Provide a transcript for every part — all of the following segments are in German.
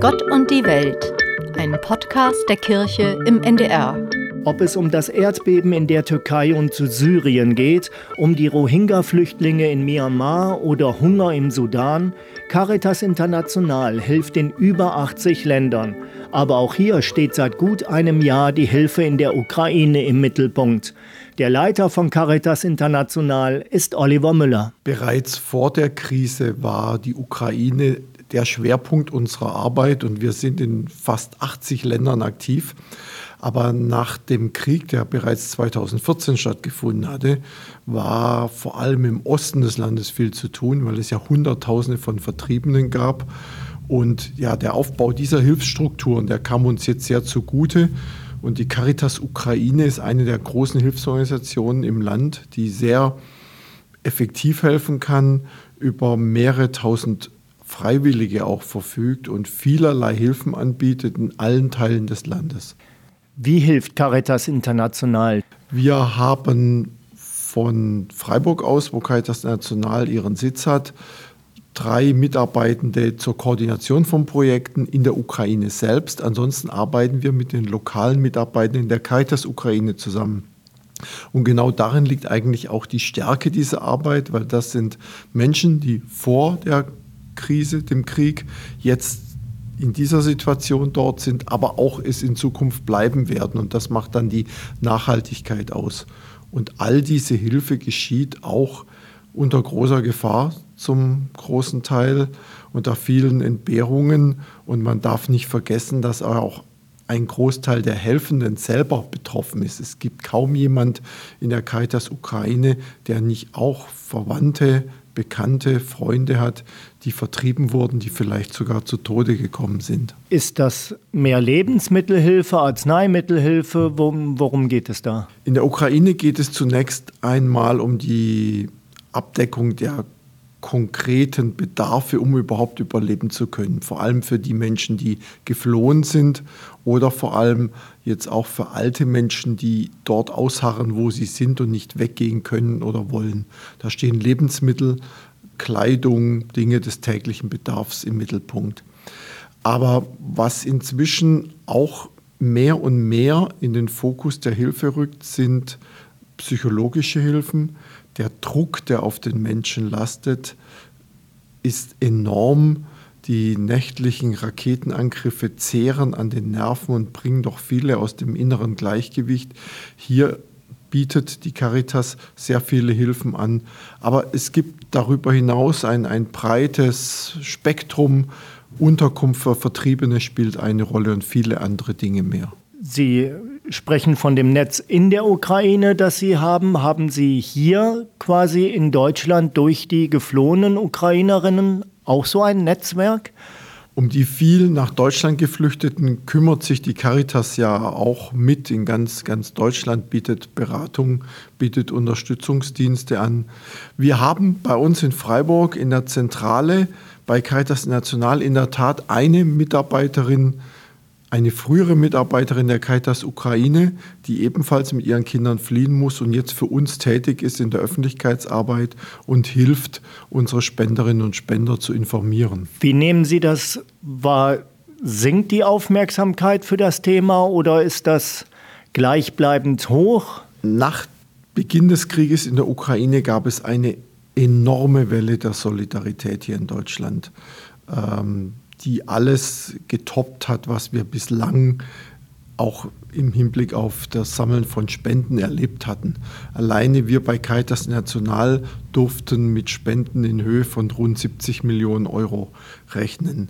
Gott und die Welt, ein Podcast der Kirche im NDR. Ob es um das Erdbeben in der Türkei und zu Syrien geht, um die Rohingya-Flüchtlinge in Myanmar oder Hunger im Sudan, Caritas International hilft in über 80 Ländern. Aber auch hier steht seit gut einem Jahr die Hilfe in der Ukraine im Mittelpunkt. Der Leiter von Caritas International ist Oliver Müller. Bereits vor der Krise war die Ukraine der Schwerpunkt unserer Arbeit und wir sind in fast 80 Ländern aktiv. Aber nach dem Krieg, der bereits 2014 stattgefunden hatte, war vor allem im Osten des Landes viel zu tun, weil es ja Hunderttausende von Vertriebenen gab. Und ja, der Aufbau dieser Hilfsstrukturen, der kam uns jetzt sehr zugute. Und die Caritas Ukraine ist eine der großen Hilfsorganisationen im Land, die sehr effektiv helfen kann, über mehrere tausend Freiwillige auch verfügt und vielerlei Hilfen anbietet in allen Teilen des Landes. Wie hilft Caritas International? Wir haben von Freiburg aus, wo Caritas International ihren Sitz hat, drei Mitarbeitende zur Koordination von Projekten in der Ukraine selbst. Ansonsten arbeiten wir mit den lokalen Mitarbeitenden der Caritas Ukraine zusammen. Und genau darin liegt eigentlich auch die Stärke dieser Arbeit, weil das sind Menschen, die vor der Krise, dem Krieg, jetzt in dieser Situation dort sind, aber auch es in Zukunft bleiben werden. Und das macht dann die Nachhaltigkeit aus. Und all diese Hilfe geschieht auch unter großer Gefahr zum großen Teil, unter vielen Entbehrungen. Und man darf nicht vergessen, dass auch ein Großteil der Helfenden selber betroffen ist. Es gibt kaum jemand in der Caritas Ukraine, der nicht auch Verwandte, Bekannte, Freunde hat, die vertrieben wurden, die vielleicht sogar zu Tode gekommen sind. Ist das mehr Lebensmittelhilfe, Arzneimittelhilfe? Worum, worum geht es da? In der Ukraine geht es zunächst einmal um die Abdeckung der konkreten Bedarfe, um überhaupt überleben zu können. Vor allem für die Menschen, die geflohen sind oder vor allem jetzt auch für alte Menschen, die dort ausharren, wo sie sind und nicht weggehen können oder wollen. Da stehen Lebensmittel, Kleidung, Dinge des täglichen Bedarfs im Mittelpunkt. Aber was inzwischen auch mehr und mehr in den Fokus der Hilfe rückt, sind psychologische Hilfen, der Druck, der auf den Menschen lastet, ist enorm. Die nächtlichen Raketenangriffe zehren an den Nerven und bringen doch viele aus dem inneren Gleichgewicht. Hier bietet die Caritas sehr viele Hilfen an. Aber es gibt darüber hinaus ein, ein breites Spektrum. Unterkunft für Vertriebene spielt eine Rolle und viele andere Dinge mehr. Sie sprechen von dem Netz in der Ukraine, das Sie haben. Haben Sie hier quasi in Deutschland durch die geflohenen Ukrainerinnen auch so ein Netzwerk? Um die vielen nach Deutschland geflüchteten kümmert sich die Caritas ja auch mit in ganz, ganz Deutschland, bietet Beratung, bietet Unterstützungsdienste an. Wir haben bei uns in Freiburg in der Zentrale bei Caritas National in der Tat eine Mitarbeiterin, eine frühere Mitarbeiterin der Caritas Ukraine, die ebenfalls mit ihren Kindern fliehen muss und jetzt für uns tätig ist in der Öffentlichkeitsarbeit und hilft, unsere Spenderinnen und Spender zu informieren. Wie nehmen Sie das wahr? Sinkt die Aufmerksamkeit für das Thema oder ist das gleichbleibend hoch? Nach Beginn des Krieges in der Ukraine gab es eine enorme Welle der Solidarität hier in Deutschland. Ähm, die alles getoppt hat, was wir bislang auch im Hinblick auf das Sammeln von Spenden erlebt hatten. Alleine wir bei Caritas National durften mit Spenden in Höhe von rund 70 Millionen Euro rechnen.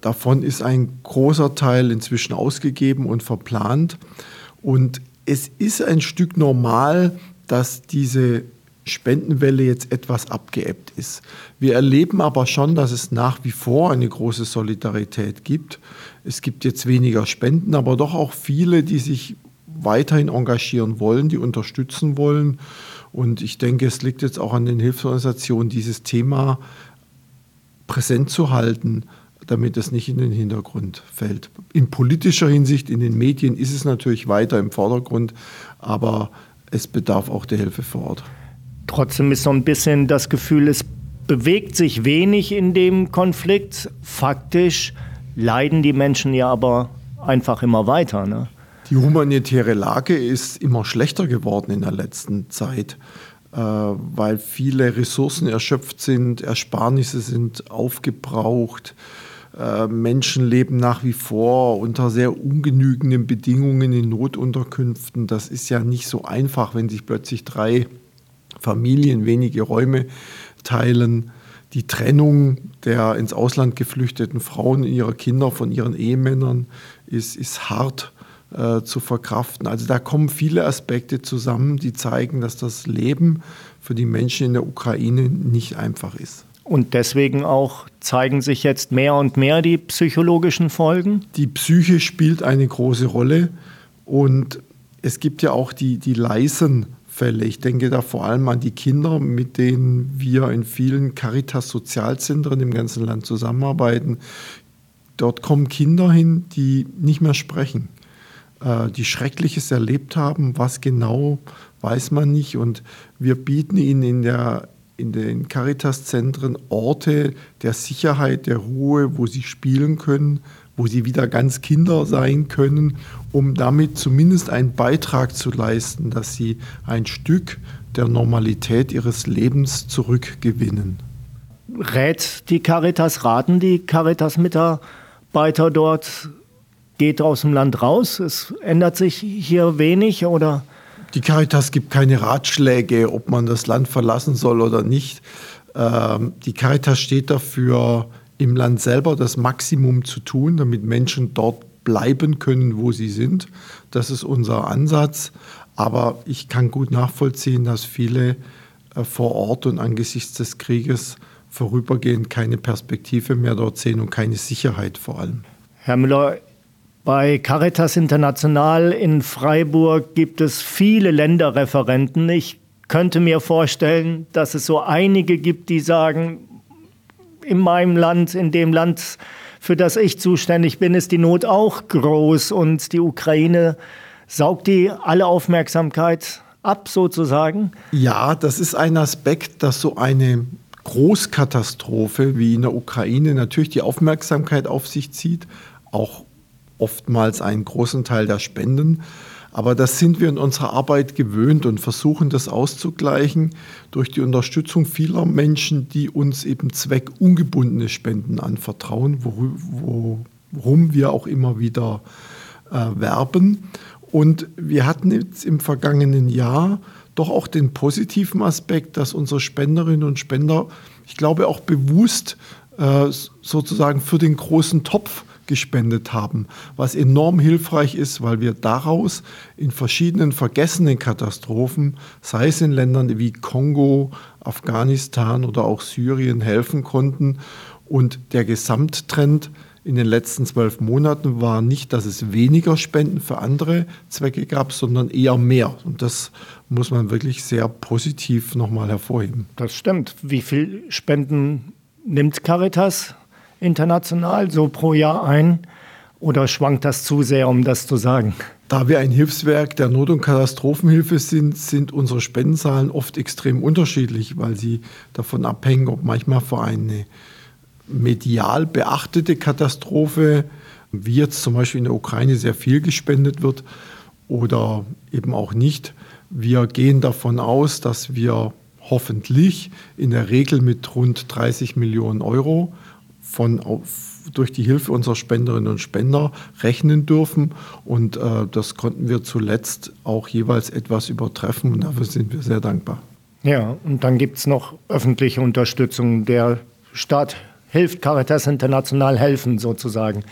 Davon ist ein großer Teil inzwischen ausgegeben und verplant. Und es ist ein Stück normal, dass diese Spendenwelle jetzt etwas abgeebbt ist. Wir erleben aber schon, dass es nach wie vor eine große Solidarität gibt. Es gibt jetzt weniger Spenden, aber doch auch viele, die sich weiterhin engagieren wollen, die unterstützen wollen. Und ich denke, es liegt jetzt auch an den Hilfsorganisationen, dieses Thema präsent zu halten, damit es nicht in den Hintergrund fällt. In politischer Hinsicht, in den Medien ist es natürlich weiter im Vordergrund, aber es bedarf auch der Hilfe vor Ort. Trotzdem ist so ein bisschen das Gefühl, es bewegt sich wenig in dem Konflikt. Faktisch leiden die Menschen ja aber einfach immer weiter. Ne? Die humanitäre Lage ist immer schlechter geworden in der letzten Zeit, äh, weil viele Ressourcen erschöpft sind, Ersparnisse sind aufgebraucht. Äh, Menschen leben nach wie vor unter sehr ungenügenden Bedingungen in Notunterkünften. Das ist ja nicht so einfach, wenn sich plötzlich drei Familien wenige Räume teilen. Die Trennung der ins Ausland geflüchteten Frauen und ihrer Kinder von ihren Ehemännern ist, ist hart äh, zu verkraften. Also da kommen viele Aspekte zusammen, die zeigen, dass das Leben für die Menschen in der Ukraine nicht einfach ist. Und deswegen auch zeigen sich jetzt mehr und mehr die psychologischen Folgen? Die Psyche spielt eine große Rolle und es gibt ja auch die, die leisen Fälle. Ich denke da vor allem an die Kinder, mit denen wir in vielen Caritas-Sozialzentren im ganzen Land zusammenarbeiten. Dort kommen Kinder hin, die nicht mehr sprechen, äh, die Schreckliches erlebt haben. Was genau, weiß man nicht. Und wir bieten ihnen in, der, in den Caritas-Zentren Orte der Sicherheit, der Ruhe, wo sie spielen können, wo sie wieder ganz Kinder sein können, um damit zumindest einen Beitrag zu leisten, dass sie ein Stück der Normalität ihres Lebens zurückgewinnen. Rät die Caritas, raten die Caritas-Mitarbeiter dort, geht aus dem Land raus? Es ändert sich hier wenig oder? Die Caritas gibt keine Ratschläge, ob man das Land verlassen soll oder nicht. Ähm, die Caritas steht dafür, im Land selber das Maximum zu tun, damit Menschen dort bleiben können, wo sie sind. Das ist unser Ansatz. Aber ich kann gut nachvollziehen, dass viele äh, vor Ort und angesichts des Krieges vorübergehend keine Perspektive mehr dort sehen und keine Sicherheit vor allem. Herr Müller, bei Caritas International in Freiburg gibt es viele Länderreferenten. Ich könnte mir vorstellen, dass es so einige gibt, die sagen, in meinem Land, in dem Land, für das ich zuständig bin, ist die Not auch groß und die Ukraine saugt die alle Aufmerksamkeit ab sozusagen? Ja, das ist ein Aspekt, dass so eine Großkatastrophe wie in der Ukraine natürlich die Aufmerksamkeit auf sich zieht, auch oftmals einen großen Teil der Spenden. Aber das sind wir in unserer Arbeit gewöhnt und versuchen das auszugleichen durch die Unterstützung vieler Menschen, die uns eben zweckungebundene Spenden anvertrauen, worum wir auch immer wieder äh, werben. Und wir hatten jetzt im vergangenen Jahr doch auch den positiven Aspekt, dass unsere Spenderinnen und Spender, ich glaube, auch bewusst äh, sozusagen für den großen Topf gespendet haben, was enorm hilfreich ist, weil wir daraus in verschiedenen vergessenen Katastrophen, sei es in Ländern wie Kongo, Afghanistan oder auch Syrien, helfen konnten. Und der Gesamttrend in den letzten zwölf Monaten war nicht, dass es weniger Spenden für andere Zwecke gab, sondern eher mehr. Und das muss man wirklich sehr positiv nochmal hervorheben. Das stimmt. Wie viel Spenden nimmt Caritas international so pro Jahr ein? Oder schwankt das zu sehr, um das zu sagen? Da wir ein Hilfswerk der Not- und Katastrophenhilfe sind, sind unsere Spendenzahlen oft extrem unterschiedlich, weil sie davon abhängen, ob manchmal für eine medial beachtete Katastrophe, wie jetzt zum Beispiel in der Ukraine, sehr viel gespendet wird oder eben auch nicht. Wir gehen davon aus, dass wir hoffentlich in der Regel mit rund 30 Millionen Euro von, durch die Hilfe unserer Spenderinnen und Spender rechnen dürfen. Und äh, das konnten wir zuletzt auch jeweils etwas übertreffen und dafür sind wir sehr dankbar. Ja, und dann gibt es noch öffentliche Unterstützung. Der Staat hilft Caritas International helfen sozusagen.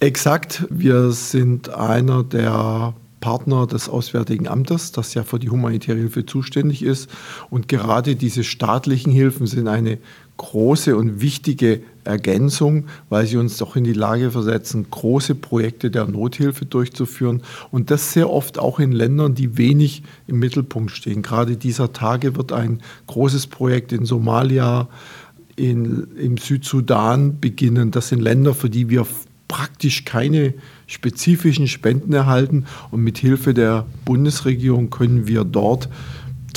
Exakt, wir sind einer der Partner des Auswärtigen Amtes, das ja für die humanitäre Hilfe zuständig ist. Und gerade diese staatlichen Hilfen sind eine große und wichtige Ergänzung, weil sie uns doch in die Lage versetzen, große Projekte der Nothilfe durchzuführen und das sehr oft auch in Ländern, die wenig im Mittelpunkt stehen. Gerade dieser Tage wird ein großes Projekt in Somalia, in, im Südsudan beginnen. Das sind Länder, für die wir praktisch keine spezifischen Spenden erhalten und mit Hilfe der Bundesregierung können wir dort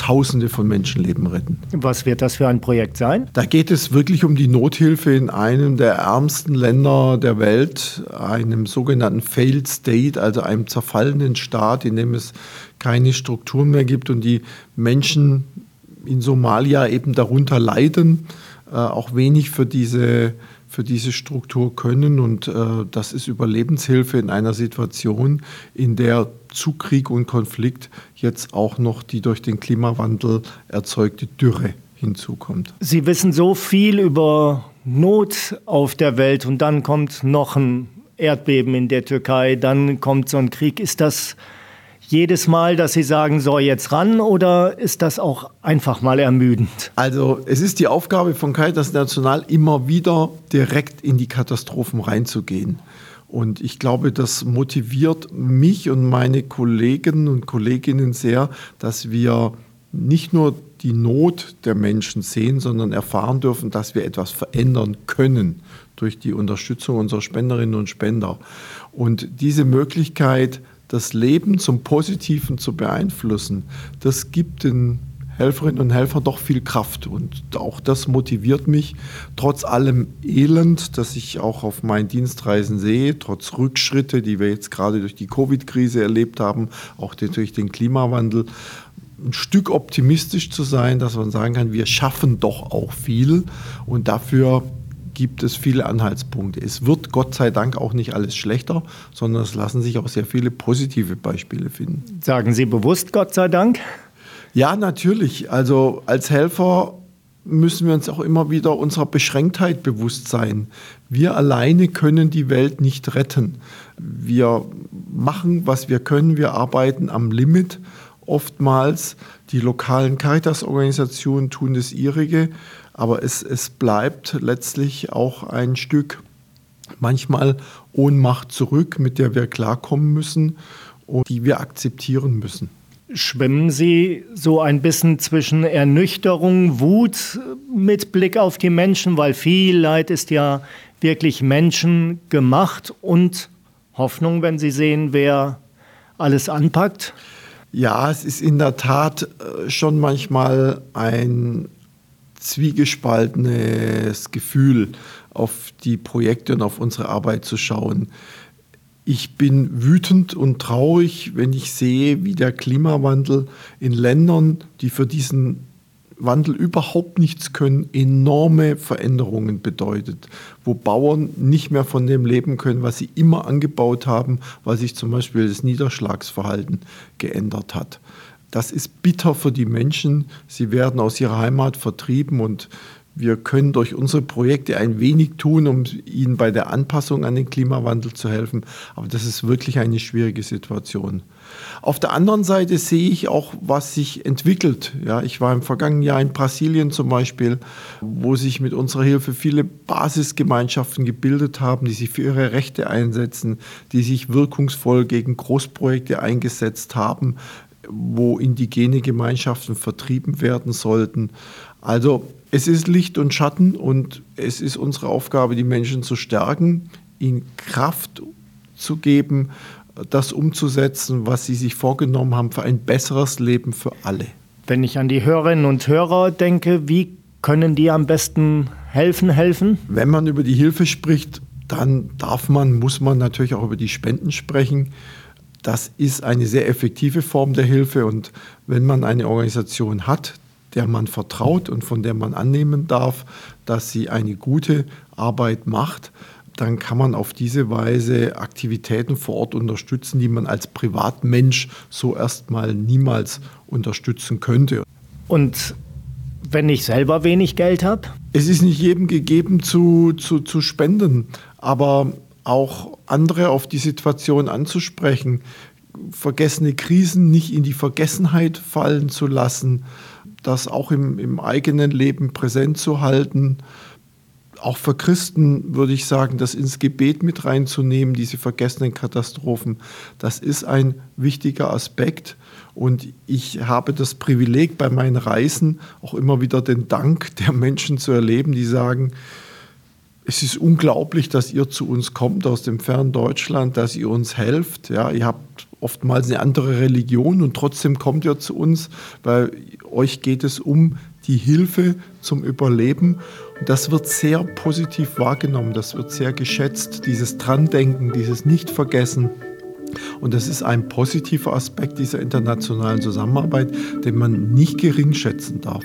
Tausende von Menschenleben retten. Was wird das für ein Projekt sein? Da geht es wirklich um die Nothilfe in einem der ärmsten Länder der Welt, einem sogenannten Failed State, also einem zerfallenen Staat, in dem es keine Strukturen mehr gibt und die Menschen in Somalia eben darunter leiden, äh, auch wenig für diese für diese Struktur können. Und äh, das ist Überlebenshilfe in einer Situation, in der zu Krieg und Konflikt jetzt auch noch die durch den Klimawandel erzeugte Dürre hinzukommt. Sie wissen so viel über Not auf der Welt und dann kommt noch ein Erdbeben in der Türkei, dann kommt so ein Krieg. Ist das jedes Mal, dass Sie sagen, so jetzt ran oder ist das auch einfach mal ermüdend? Also es ist die Aufgabe von Caritas National immer wieder direkt in die Katastrophen reinzugehen. Und ich glaube, das motiviert mich und meine Kollegen und Kolleginnen sehr, dass wir nicht nur die Not der Menschen sehen, sondern erfahren dürfen, dass wir etwas verändern können durch die Unterstützung unserer Spenderinnen und Spender. Und diese Möglichkeit, das Leben zum Positiven zu beeinflussen, das gibt den Helferinnen und Helfern doch viel Kraft. Und auch das motiviert mich, trotz allem Elend, das ich auch auf meinen Dienstreisen sehe, trotz Rückschritte, die wir jetzt gerade durch die Covid-Krise erlebt haben, auch durch den Klimawandel, ein Stück optimistisch zu sein, dass man sagen kann, wir schaffen doch auch viel. Und dafür gibt es viele Anhaltspunkte. Es wird Gott sei Dank auch nicht alles schlechter, sondern es lassen sich auch sehr viele positive Beispiele finden. Sagen Sie bewusst Gott sei Dank? Ja, natürlich. Also als Helfer müssen wir uns auch immer wieder unserer Beschränktheit bewusst sein. Wir alleine können die Welt nicht retten. Wir machen, was wir können. Wir arbeiten am Limit oftmals. Die lokalen Caritas-Organisationen tun das ihrige. Aber es, es bleibt letztlich auch ein Stück manchmal Ohnmacht zurück, mit der wir klarkommen müssen und die wir akzeptieren müssen. Schwimmen Sie so ein bisschen zwischen Ernüchterung, Wut mit Blick auf die Menschen, weil viel Leid ist ja wirklich menschengemacht und Hoffnung, wenn Sie sehen, wer alles anpackt? Ja, es ist in der Tat äh, schon manchmal ein zwiegespaltenes Gefühl, auf die Projekte und auf unsere Arbeit zu schauen. Ich bin wütend und traurig, wenn ich sehe, wie der Klimawandel in Ländern, die für diesen Wandel überhaupt nichts können, enorme Veränderungen bedeutet, wo Bauern nicht mehr von dem leben können, was sie immer angebaut haben, weil sich zum Beispiel das Niederschlagsverhalten geändert hat. Das ist bitter für die Menschen. Sie werden aus ihrer Heimat vertrieben und wir können durch unsere Projekte ein wenig tun, um ihnen bei der Anpassung an den Klimawandel zu helfen. Aber das ist wirklich eine schwierige Situation. Auf der anderen Seite sehe ich auch, was sich entwickelt. Ja, ich war im vergangenen Jahr in Brasilien zum Beispiel, wo sich mit unserer Hilfe viele Basisgemeinschaften gebildet haben, die sich für ihre Rechte einsetzen, die sich wirkungsvoll gegen Großprojekte eingesetzt haben, wo indigene Gemeinschaften vertrieben werden sollten. Also es ist Licht und Schatten und es ist unsere Aufgabe, die Menschen zu stärken, ihnen Kraft zu geben, das umzusetzen, was sie sich vorgenommen haben für ein besseres Leben für alle. Wenn ich an die Hörerinnen und Hörer denke, wie können die am besten helfen, helfen? Wenn man über die Hilfe spricht, dann darf man, muss man natürlich auch über die Spenden sprechen. Das ist eine sehr effektive Form der Hilfe und wenn man eine Organisation hat, der man vertraut und von der man annehmen darf, dass sie eine gute Arbeit macht, dann kann man auf diese Weise Aktivitäten vor Ort unterstützen, die man als Privatmensch so erstmal niemals unterstützen könnte. Und wenn ich selber wenig Geld habe? Es ist nicht jedem gegeben zu, zu, zu spenden, aber auch andere auf die Situation anzusprechen, vergessene Krisen nicht in die Vergessenheit fallen zu lassen, das auch im, im eigenen Leben präsent zu halten. Auch für Christen würde ich sagen, das ins Gebet mit reinzunehmen, diese vergessenen Katastrophen, das ist ein wichtiger Aspekt. Und ich habe das Privileg bei meinen Reisen auch immer wieder den Dank der Menschen zu erleben, die sagen, es ist unglaublich, dass ihr zu uns kommt aus dem fernen Deutschland, dass ihr uns helft. Ja, ihr habt oftmals eine andere Religion und trotzdem kommt ihr zu uns, weil euch geht es um die Hilfe zum Überleben. Und das wird sehr positiv wahrgenommen, das wird sehr geschätzt, dieses Drandenken, dieses Nicht-Vergessen. Und das ist ein positiver Aspekt dieser internationalen Zusammenarbeit, den man nicht gering schätzen darf.